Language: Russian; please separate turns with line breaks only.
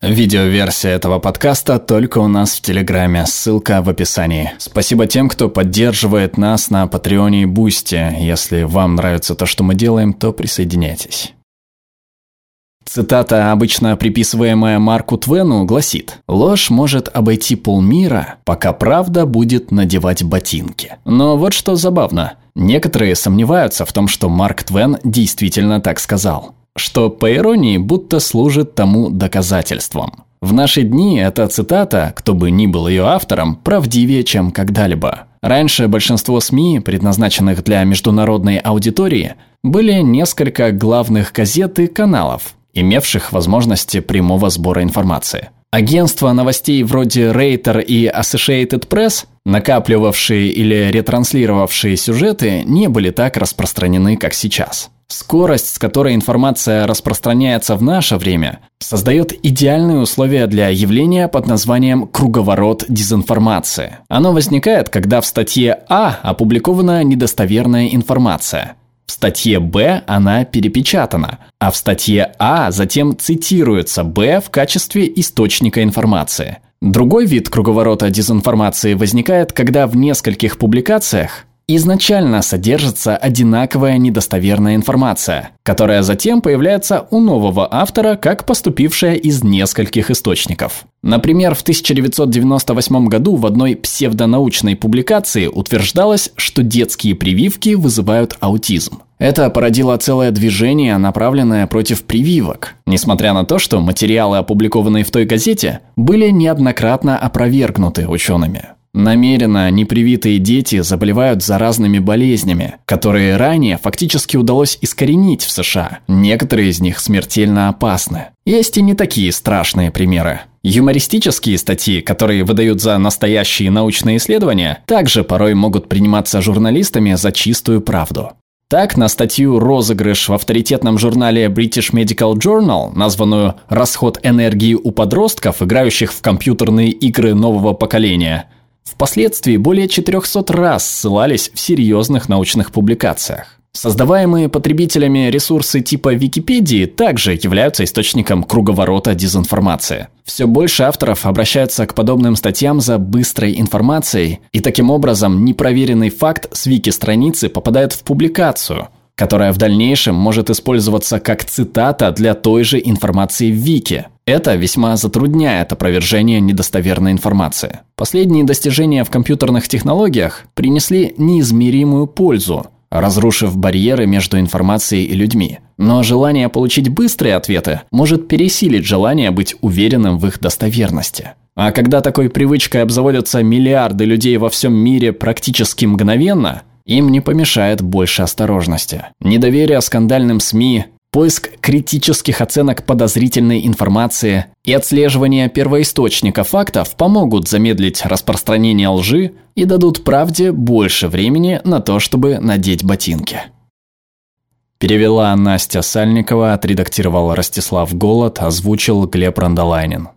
Видеоверсия этого подкаста только у нас в Телеграме, ссылка в описании. Спасибо тем, кто поддерживает нас на Патреоне и Бусти. Если вам нравится то, что мы делаем, то присоединяйтесь. Цитата, обычно приписываемая Марку Твену, гласит «Ложь может обойти полмира, пока правда будет надевать ботинки». Но вот что забавно. Некоторые сомневаются в том, что Марк Твен действительно так сказал что, по иронии, будто служит тому доказательством. В наши дни эта цитата, кто бы ни был ее автором, правдивее, чем когда-либо. Раньше большинство СМИ, предназначенных для международной аудитории, были несколько главных газет и каналов, имевших возможности прямого сбора информации. Агентства новостей вроде Reuters и Associated Press, накапливавшие или ретранслировавшие сюжеты, не были так распространены, как сейчас. Скорость, с которой информация распространяется в наше время, создает идеальные условия для явления под названием «круговорот дезинформации». Оно возникает, когда в статье А опубликована недостоверная информация. В статье Б она перепечатана, а в статье А затем цитируется Б в качестве источника информации. Другой вид круговорота дезинформации возникает, когда в нескольких публикациях изначально содержится одинаковая недостоверная информация, которая затем появляется у нового автора как поступившая из нескольких источников. Например, в 1998 году в одной псевдонаучной публикации утверждалось, что детские прививки вызывают аутизм. Это породило целое движение, направленное против прививок, несмотря на то, что материалы, опубликованные в той газете, были неоднократно опровергнуты учеными. Намеренно непривитые дети заболевают заразными болезнями, которые ранее фактически удалось искоренить в США. Некоторые из них смертельно опасны. Есть и не такие страшные примеры. Юмористические статьи, которые выдают за настоящие научные исследования, также порой могут приниматься журналистами за чистую правду. Так, на статью «Розыгрыш» в авторитетном журнале British Medical Journal, названную «Расход энергии у подростков, играющих в компьютерные игры нового поколения», Впоследствии более 400 раз ссылались в серьезных научных публикациях. Создаваемые потребителями ресурсы типа Википедии также являются источником круговорота дезинформации. Все больше авторов обращаются к подобным статьям за быстрой информацией, и таким образом непроверенный факт с вики-страницы попадает в публикацию, которая в дальнейшем может использоваться как цитата для той же информации в Вики. Это весьма затрудняет опровержение недостоверной информации. Последние достижения в компьютерных технологиях принесли неизмеримую пользу, разрушив барьеры между информацией и людьми. Но желание получить быстрые ответы может пересилить желание быть уверенным в их достоверности. А когда такой привычкой обзаводятся миллиарды людей во всем мире практически мгновенно, им не помешает больше осторожности. Недоверие скандальным СМИ, поиск критических оценок подозрительной информации и отслеживание первоисточника фактов помогут замедлить распространение лжи и дадут правде больше времени на то, чтобы надеть ботинки. Перевела Настя Сальникова, отредактировал Ростислав Голод, озвучил Глеб Рандолайнин.